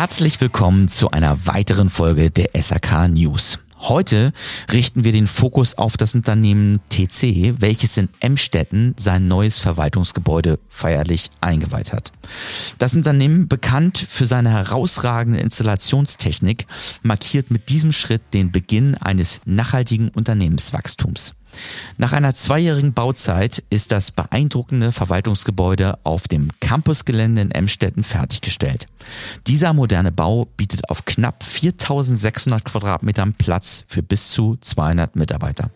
Herzlich willkommen zu einer weiteren Folge der SAK News. Heute richten wir den Fokus auf das Unternehmen TC, welches in Emstetten sein neues Verwaltungsgebäude feierlich eingeweiht hat. Das Unternehmen, bekannt für seine herausragende Installationstechnik, markiert mit diesem Schritt den Beginn eines nachhaltigen Unternehmenswachstums. Nach einer zweijährigen Bauzeit ist das beeindruckende Verwaltungsgebäude auf dem Campusgelände in Emstetten fertiggestellt. Dieser moderne Bau bietet auf knapp 4600 Quadratmetern Platz für bis zu 200 Mitarbeiter.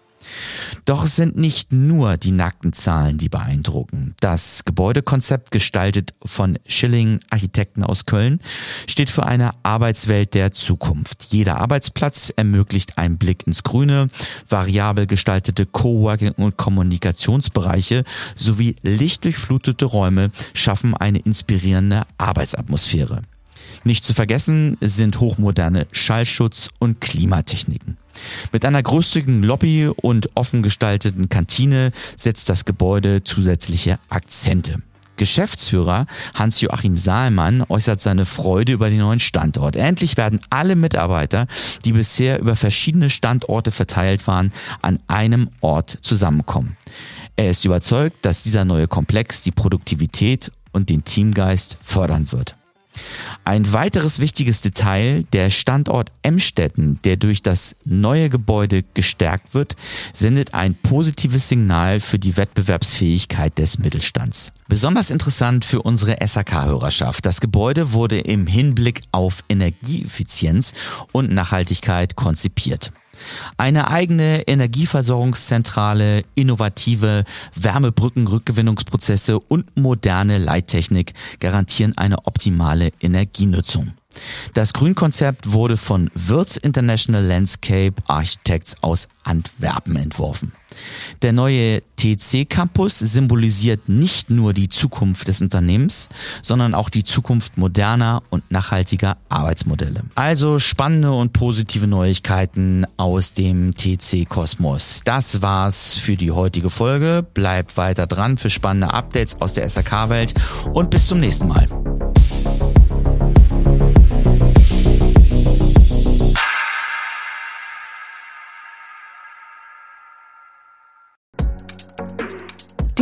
Doch es sind nicht nur die nackten Zahlen, die beeindrucken. Das Gebäudekonzept, gestaltet von Schilling Architekten aus Köln, steht für eine Arbeitswelt der Zukunft. Jeder Arbeitsplatz ermöglicht einen Blick ins Grüne, variabel gestaltete Coworking- und Kommunikationsbereiche sowie lichtdurchflutete Räume schaffen eine inspirierende Arbeitsatmosphäre. Nicht zu vergessen sind hochmoderne Schallschutz- und Klimatechniken. Mit einer großzügigen Lobby und offen gestalteten Kantine setzt das Gebäude zusätzliche Akzente. Geschäftsführer Hans-Joachim Saalmann äußert seine Freude über den neuen Standort. Endlich werden alle Mitarbeiter, die bisher über verschiedene Standorte verteilt waren, an einem Ort zusammenkommen. Er ist überzeugt, dass dieser neue Komplex die Produktivität und den Teamgeist fördern wird. Ein weiteres wichtiges Detail, der Standort Emstetten, der durch das neue Gebäude gestärkt wird, sendet ein positives Signal für die Wettbewerbsfähigkeit des Mittelstands. Besonders interessant für unsere SAK-Hörerschaft. Das Gebäude wurde im Hinblick auf Energieeffizienz und Nachhaltigkeit konzipiert. Eine eigene Energieversorgungszentrale, innovative Wärmebrückenrückgewinnungsprozesse und moderne Leittechnik garantieren eine optimale Energienutzung. Das Grünkonzept wurde von Wirtz International Landscape Architects aus Antwerpen entworfen. Der neue TC Campus symbolisiert nicht nur die Zukunft des Unternehmens, sondern auch die Zukunft moderner und nachhaltiger Arbeitsmodelle. Also spannende und positive Neuigkeiten aus dem TC Kosmos. Das war's für die heutige Folge. Bleibt weiter dran für spannende Updates aus der SAK-Welt und bis zum nächsten Mal.